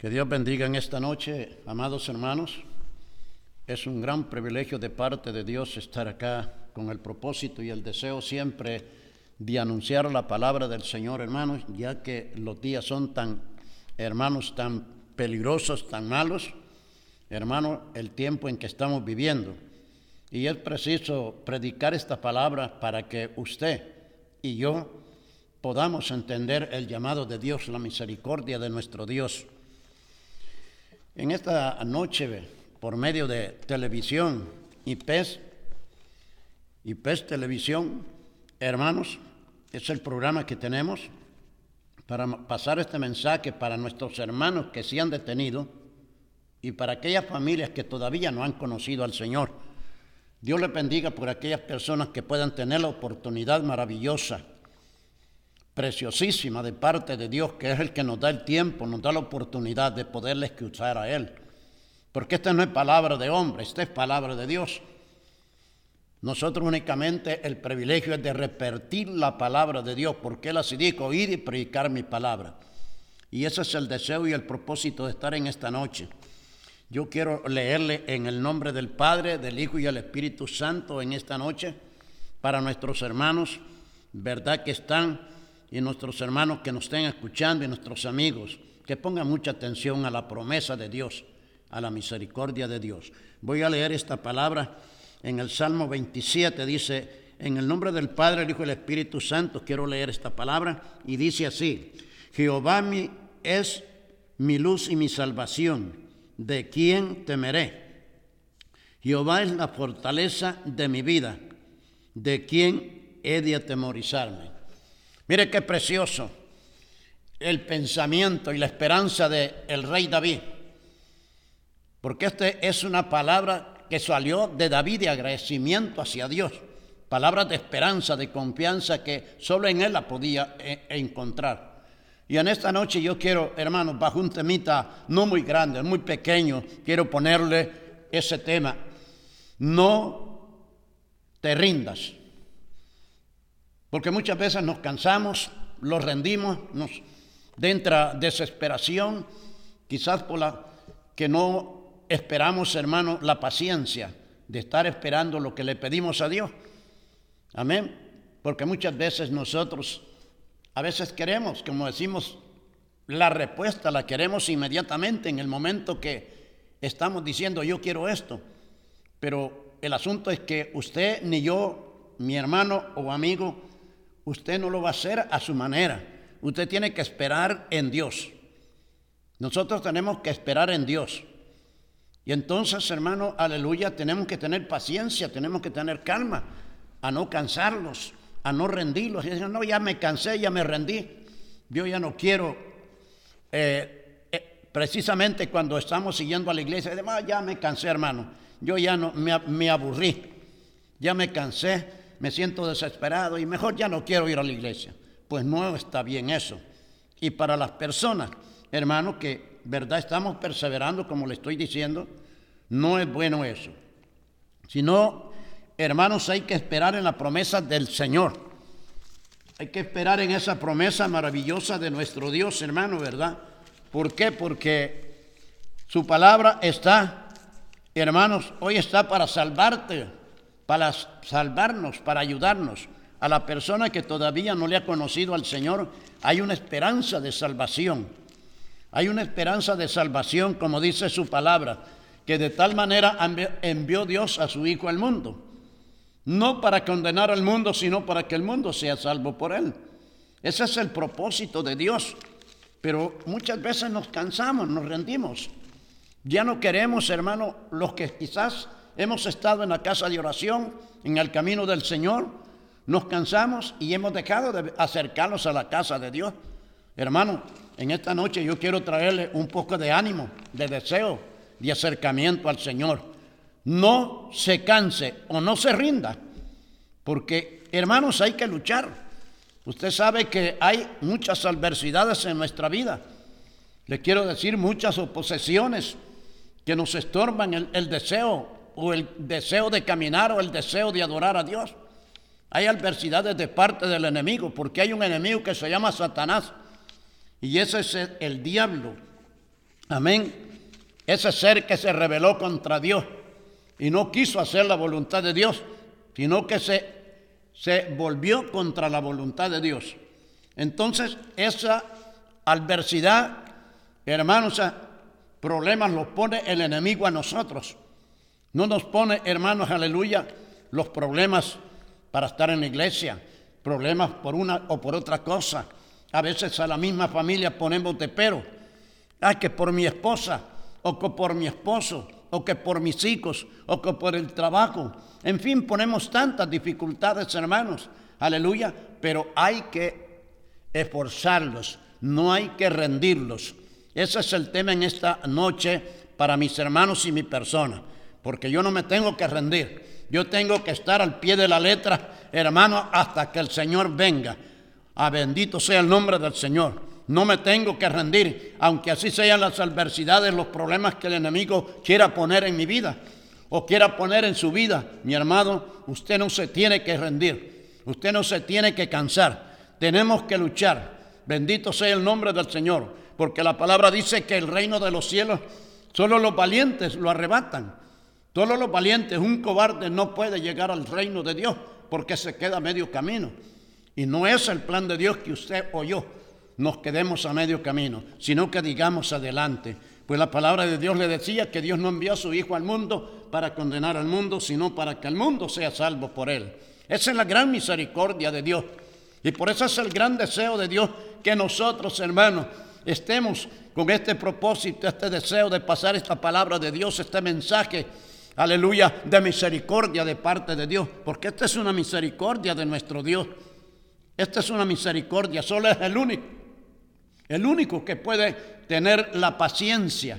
Que Dios bendiga en esta noche, amados hermanos. Es un gran privilegio de parte de Dios estar acá con el propósito y el deseo siempre de anunciar la palabra del Señor, hermanos, ya que los días son tan, hermanos, tan peligrosos, tan malos, hermanos, el tiempo en que estamos viviendo. Y es preciso predicar esta palabra para que usted y yo podamos entender el llamado de Dios, la misericordia de nuestro Dios. En esta noche, por medio de televisión y PES, y PES Televisión, hermanos, es el programa que tenemos para pasar este mensaje para nuestros hermanos que se han detenido y para aquellas familias que todavía no han conocido al Señor. Dios le bendiga por aquellas personas que puedan tener la oportunidad maravillosa preciosísima de parte de Dios, que es el que nos da el tiempo, nos da la oportunidad de poderle escuchar a Él. Porque esta no es palabra de hombre, esta es palabra de Dios. Nosotros únicamente el privilegio es de repetir la palabra de Dios, porque Él así dijo, oír y predicar mi palabra. Y ese es el deseo y el propósito de estar en esta noche. Yo quiero leerle en el nombre del Padre, del Hijo y del Espíritu Santo en esta noche para nuestros hermanos, verdad que están y nuestros hermanos que nos estén escuchando y nuestros amigos, que pongan mucha atención a la promesa de Dios, a la misericordia de Dios. Voy a leer esta palabra en el Salmo 27, dice, en el nombre del Padre, el Hijo y el Espíritu Santo, quiero leer esta palabra y dice así, Jehová mi, es mi luz y mi salvación, ¿de quién temeré? Jehová es la fortaleza de mi vida, ¿de quién he de atemorizarme? Mire qué precioso el pensamiento y la esperanza del el rey David. Porque esta es una palabra que salió de David de agradecimiento hacia Dios. Palabras de esperanza, de confianza que solo en él la podía eh, encontrar. Y en esta noche yo quiero, hermanos, bajo un temita no muy grande, muy pequeño, quiero ponerle ese tema. No te rindas. Porque muchas veces nos cansamos, lo rendimos, nos entra desesperación, quizás por la que no esperamos, hermano, la paciencia de estar esperando lo que le pedimos a Dios. Amén. Porque muchas veces nosotros, a veces queremos, como decimos, la respuesta la queremos inmediatamente en el momento que estamos diciendo yo quiero esto. Pero el asunto es que usted ni yo, mi hermano o amigo, Usted no lo va a hacer a su manera. Usted tiene que esperar en Dios. Nosotros tenemos que esperar en Dios. Y entonces, hermano, aleluya, tenemos que tener paciencia, tenemos que tener calma, a no cansarlos, a no rendirlos. Y dicen, no, ya me cansé, ya me rendí. Yo ya no quiero. Eh, eh, precisamente cuando estamos siguiendo a la iglesia, ah, ya me cansé, hermano. Yo ya no me, me aburrí, ya me cansé me siento desesperado y mejor ya no quiero ir a la iglesia. Pues no está bien eso. Y para las personas, hermanos, que verdad estamos perseverando, como le estoy diciendo, no es bueno eso. Sino, hermanos, hay que esperar en la promesa del Señor. Hay que esperar en esa promesa maravillosa de nuestro Dios, hermano, ¿verdad? ¿Por qué? Porque su palabra está, hermanos, hoy está para salvarte para salvarnos, para ayudarnos. A la persona que todavía no le ha conocido al Señor, hay una esperanza de salvación. Hay una esperanza de salvación, como dice su palabra, que de tal manera envió Dios a su Hijo al mundo. No para condenar al mundo, sino para que el mundo sea salvo por él. Ese es el propósito de Dios. Pero muchas veces nos cansamos, nos rendimos. Ya no queremos, hermano, los que quizás hemos estado en la casa de oración, en el camino del Señor, nos cansamos y hemos dejado de acercarnos a la casa de Dios. Hermano, en esta noche yo quiero traerle un poco de ánimo, de deseo, de acercamiento al Señor. No se canse o no se rinda, porque hermanos hay que luchar. Usted sabe que hay muchas adversidades en nuestra vida. Le quiero decir muchas oposiciones que nos estorban el, el deseo o el deseo de caminar o el deseo de adorar a Dios. Hay adversidades de parte del enemigo, porque hay un enemigo que se llama Satanás, y ese es el, diablo. Amén. Ese ser que se rebeló contra Dios y no quiso hacer la voluntad de Dios, sino que se, se volvió contra la voluntad de Dios. Entonces, esa adversidad, hermanos, problemas los pone el enemigo a nosotros. No nos pone, hermanos, aleluya, los problemas para estar en la iglesia, problemas por una o por otra cosa. A veces a la misma familia ponemos de pero. Ah, que por mi esposa, o que por mi esposo, o que por mis hijos, o que por el trabajo. En fin, ponemos tantas dificultades, hermanos. Aleluya. Pero hay que esforzarlos, no hay que rendirlos. Ese es el tema en esta noche para mis hermanos y mi persona. Porque yo no me tengo que rendir. Yo tengo que estar al pie de la letra, hermano, hasta que el Señor venga. A ah, bendito sea el nombre del Señor. No me tengo que rendir, aunque así sean las adversidades, los problemas que el enemigo quiera poner en mi vida o quiera poner en su vida. Mi hermano, usted no se tiene que rendir. Usted no se tiene que cansar. Tenemos que luchar. Bendito sea el nombre del Señor, porque la palabra dice que el reino de los cielos, solo los valientes lo arrebatan. Todos los valientes, un cobarde no puede llegar al reino de Dios porque se queda a medio camino. Y no es el plan de Dios que usted o yo nos quedemos a medio camino, sino que digamos adelante. Pues la palabra de Dios le decía que Dios no envió a su Hijo al mundo para condenar al mundo, sino para que el mundo sea salvo por él. Esa es la gran misericordia de Dios. Y por eso es el gran deseo de Dios que nosotros, hermanos, estemos con este propósito, este deseo de pasar esta palabra de Dios, este mensaje aleluya, de misericordia de parte de Dios, porque esta es una misericordia de nuestro Dios. Esta es una misericordia, solo es el único, el único que puede tener la paciencia,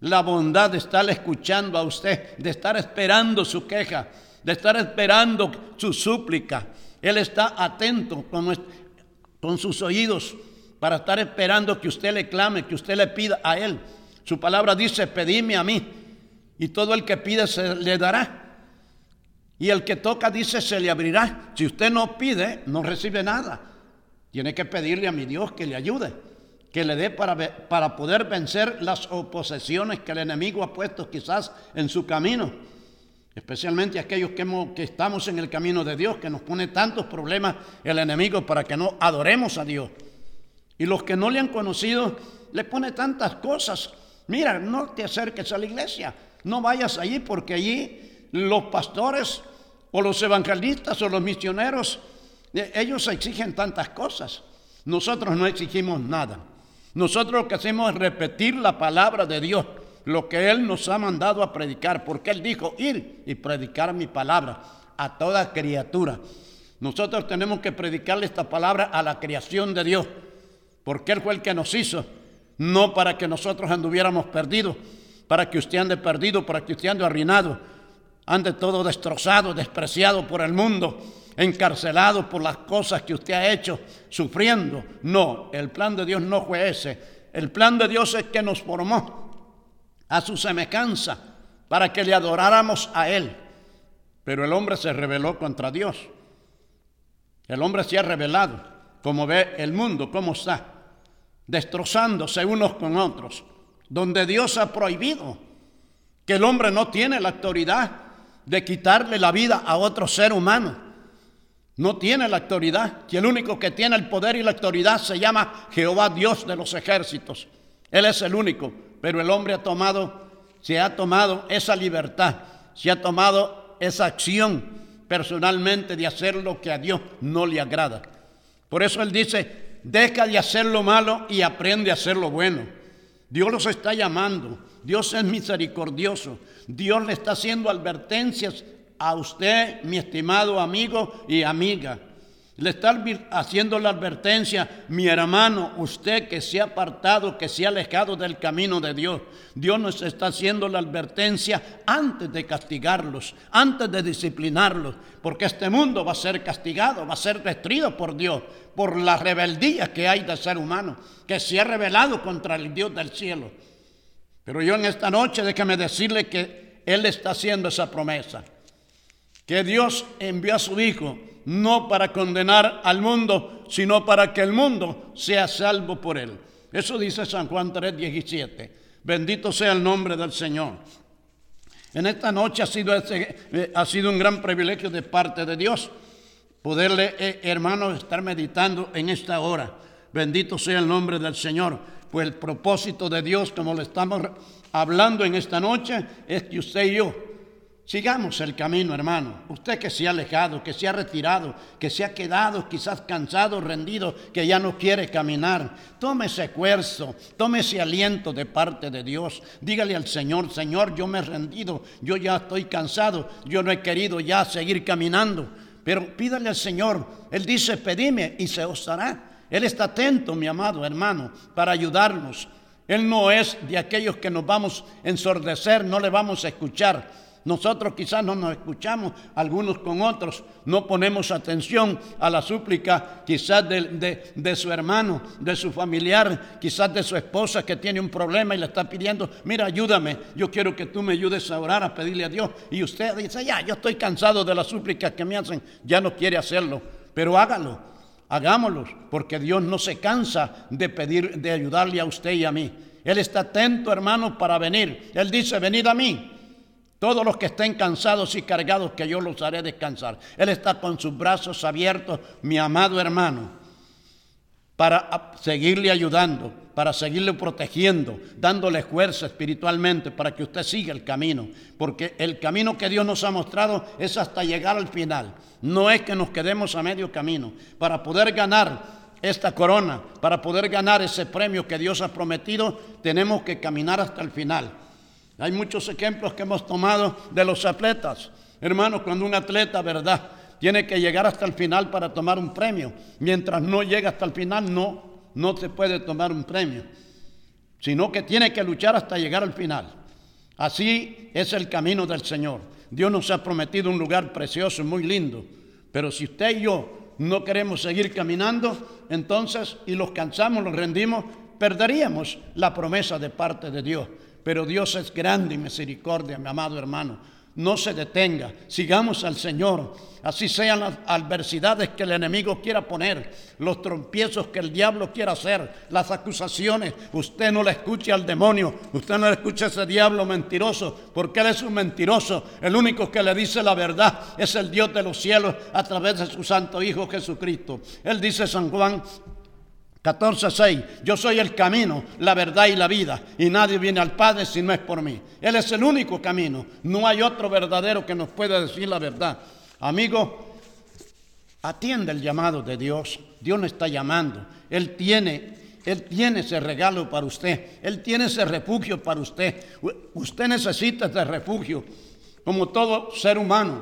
la bondad de estar escuchando a usted, de estar esperando su queja, de estar esperando su súplica. Él está atento con, con sus oídos para estar esperando que usted le clame, que usted le pida a Él. Su palabra dice, pedime a mí y todo el que pide se le dará. Y el que toca dice se le abrirá. Si usted no pide, no recibe nada. Tiene que pedirle a mi Dios que le ayude, que le dé para, para poder vencer las oposiciones que el enemigo ha puesto quizás en su camino. Especialmente aquellos que, que estamos en el camino de Dios, que nos pone tantos problemas el enemigo para que no adoremos a Dios. Y los que no le han conocido, le pone tantas cosas. Mira, no te acerques a la iglesia. No vayas allí porque allí los pastores o los evangelistas o los misioneros, eh, ellos exigen tantas cosas. Nosotros no exigimos nada. Nosotros lo que hacemos es repetir la palabra de Dios, lo que Él nos ha mandado a predicar, porque Él dijo ir y predicar mi palabra a toda criatura. Nosotros tenemos que predicarle esta palabra a la creación de Dios, porque Él fue el que nos hizo, no para que nosotros anduviéramos perdidos, para que usted ande perdido, para que usted ande arruinado, ande todo destrozado, despreciado por el mundo, encarcelado por las cosas que usted ha hecho, sufriendo. No, el plan de Dios no fue ese. El plan de Dios es que nos formó a su semejanza para que le adoráramos a Él. Pero el hombre se rebeló contra Dios. El hombre se ha rebelado, como ve el mundo, cómo está, destrozándose unos con otros donde Dios ha prohibido que el hombre no tiene la autoridad de quitarle la vida a otro ser humano. No tiene la autoridad, que el único que tiene el poder y la autoridad se llama Jehová Dios de los ejércitos. Él es el único, pero el hombre ha tomado, se ha tomado esa libertad, se ha tomado esa acción personalmente de hacer lo que a Dios no le agrada. Por eso Él dice, deja de hacer lo malo y aprende a hacer lo bueno. Dios los está llamando. Dios es misericordioso. Dios le está haciendo advertencias a usted, mi estimado amigo y amiga. Le está haciendo la advertencia, mi hermano, usted que se ha apartado, que se ha alejado del camino de Dios. Dios nos está haciendo la advertencia antes de castigarlos, antes de disciplinarlos, porque este mundo va a ser castigado, va a ser destruido por Dios, por la rebeldía que hay del ser humano, que se ha rebelado contra el Dios del cielo. Pero yo en esta noche déjame decirle que Él está haciendo esa promesa, que Dios envió a su Hijo no para condenar al mundo, sino para que el mundo sea salvo por él. Eso dice San Juan 3:17. Bendito sea el nombre del Señor. En esta noche ha sido, eh, ha sido un gran privilegio de parte de Dios poderle, eh, hermanos, estar meditando en esta hora. Bendito sea el nombre del Señor. Pues el propósito de Dios, como le estamos hablando en esta noche, es que usted y yo Sigamos el camino, hermano. Usted que se ha alejado, que se ha retirado, que se ha quedado quizás cansado, rendido, que ya no quiere caminar. Tome ese esfuerzo, tome ese aliento de parte de Dios. Dígale al Señor, Señor, yo me he rendido, yo ya estoy cansado, yo no he querido ya seguir caminando. Pero pídale al Señor. Él dice, pedime y se os dará. Él está atento, mi amado hermano, para ayudarnos. Él no es de aquellos que nos vamos a ensordecer, no le vamos a escuchar. Nosotros quizás no nos escuchamos algunos con otros, no ponemos atención a la súplica quizás de, su hermano, de su familiar, quizás de su esposa que tiene un problema y le está pidiendo, mira, ayúdame, yo quiero que tú me ayudes a orar, a pedirle a Dios. Y usted dice, ya, yo estoy cansado de las súplicas que me hacen, ya no quiere hacerlo, pero hágalo, hagámoslo, porque Dios no se cansa de pedir, de ayudarle a usted y a mí. Él está atento, hermano, para venir. Él dice, venid a mí todos los que estén cansados y cargados, que yo los haré descansar. Él está con sus brazos abiertos, mi amado hermano, para seguirle ayudando, para seguirle protegiendo, dándole fuerza espiritualmente para que usted siga el camino. Porque el camino que Dios nos ha mostrado es hasta llegar al final. No es que nos quedemos a medio camino. Para poder ganar esta corona, para poder ganar ese premio que Dios ha prometido, tenemos que caminar hasta el final. Hay muchos ejemplos que hemos tomado de los atletas. Hermanos, cuando un atleta, ¿verdad? Tiene que llegar hasta el final para tomar un premio. Mientras no llega hasta el final, no, no se puede tomar un premio. Sino que tiene que luchar hasta llegar al final. Así es el camino del Señor. Dios nos ha prometido un lugar precioso, muy lindo. Pero si usted y yo no queremos seguir caminando, entonces, y los cansamos, los rendimos, perderíamos la promesa de parte de Dios. Pero Dios es grande y misericordia, mi amado hermano. No se detenga, sigamos al Señor. Así sean las adversidades que el enemigo quiera poner, los trompiezos que el diablo quiera hacer, las acusaciones. Usted no le escuche al demonio, usted no le escuche a ese diablo mentiroso, porque él es un mentiroso. El único que le dice la verdad es el Dios de los cielos a través de su Santo Hijo Jesucristo. Él dice San Juan 14.6. Yo soy el camino, la verdad y la vida, y nadie viene al Padre si no es por mí. Él es el único camino. No hay otro verdadero que nos pueda decir la verdad. Amigo, atiende el llamado de Dios. Dios nos está llamando. Él tiene, Él tiene ese regalo para usted. Él tiene ese refugio para usted. Usted necesita ese refugio. Como todo ser humano,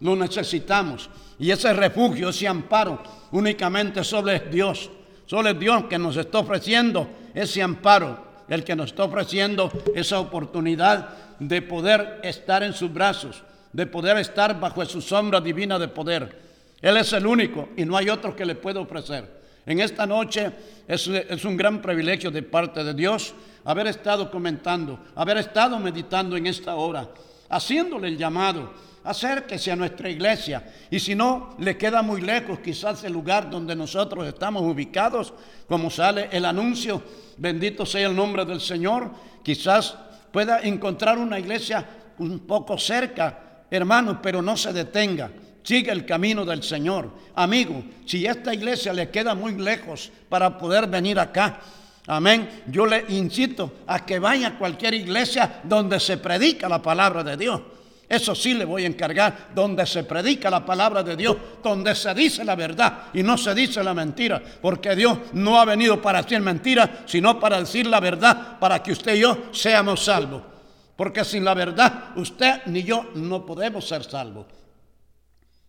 lo necesitamos. Y ese refugio, ese amparo, únicamente sobre Dios. Solo es Dios que nos está ofreciendo ese amparo, el que nos está ofreciendo esa oportunidad de poder estar en sus brazos, de poder estar bajo su sombra divina de poder. Él es el único y no hay otro que le pueda ofrecer. En esta noche es, es, un gran privilegio de parte de Dios haber estado comentando, haber estado meditando en esta hora, haciéndole el llamado acérquese a nuestra iglesia. Y si no, le queda muy lejos quizás el lugar donde nosotros estamos ubicados, como sale el anuncio, bendito sea el nombre del Señor, quizás pueda encontrar una iglesia un poco cerca, hermano, pero no se detenga. Sigue el camino del Señor. Amigo, si esta iglesia le queda muy lejos para poder venir acá, Amén. Yo le incito a que vaya a cualquier iglesia donde se predica la palabra de Dios. Eso sí le voy a encargar, donde se predica la palabra de Dios, donde se dice la verdad y no se dice la mentira, porque Dios no ha venido para decir mentira, sino para decir la verdad, para que usted y yo seamos salvos. Porque sin la verdad, usted ni yo no podemos ser salvos.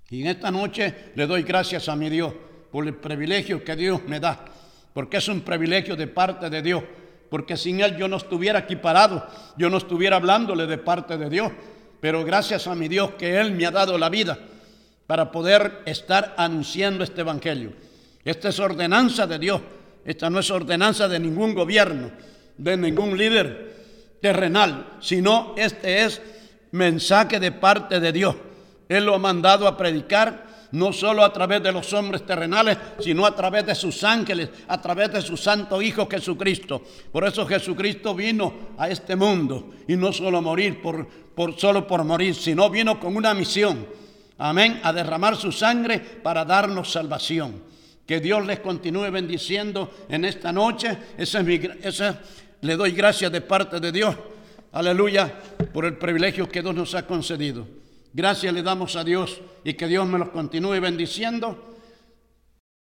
Y en esta noche le doy gracias a mi Dios por el privilegio que Dios me da, porque es un privilegio de parte de Dios, porque sin Él yo no estuviera aquí parado, yo no estuviera hablándole de parte de Dios, pero gracias a mi Dios que Él me ha dado la vida para poder estar anunciando este Evangelio. Esta es ordenanza de Dios, esta no es ordenanza de ningún gobierno, de ningún líder terrenal, sino este es mensaje de parte de Dios. Él lo ha mandado a predicar no solo a través de los hombres terrenales, sino a través de sus ángeles, a través de su Santo Hijo Jesucristo. Por eso Jesucristo vino a este mundo y no solo morir por, por solo por morir, sino vino con una misión. Amén, a derramar su sangre para darnos salvación. Que Dios les continúe bendiciendo en esta noche. Esa es mi, esa, le doy gracias de parte de Dios. Aleluya, por el privilegio que Dios nos ha concedido. Gracias le damos a Dios y que Dios me los continúe bendiciendo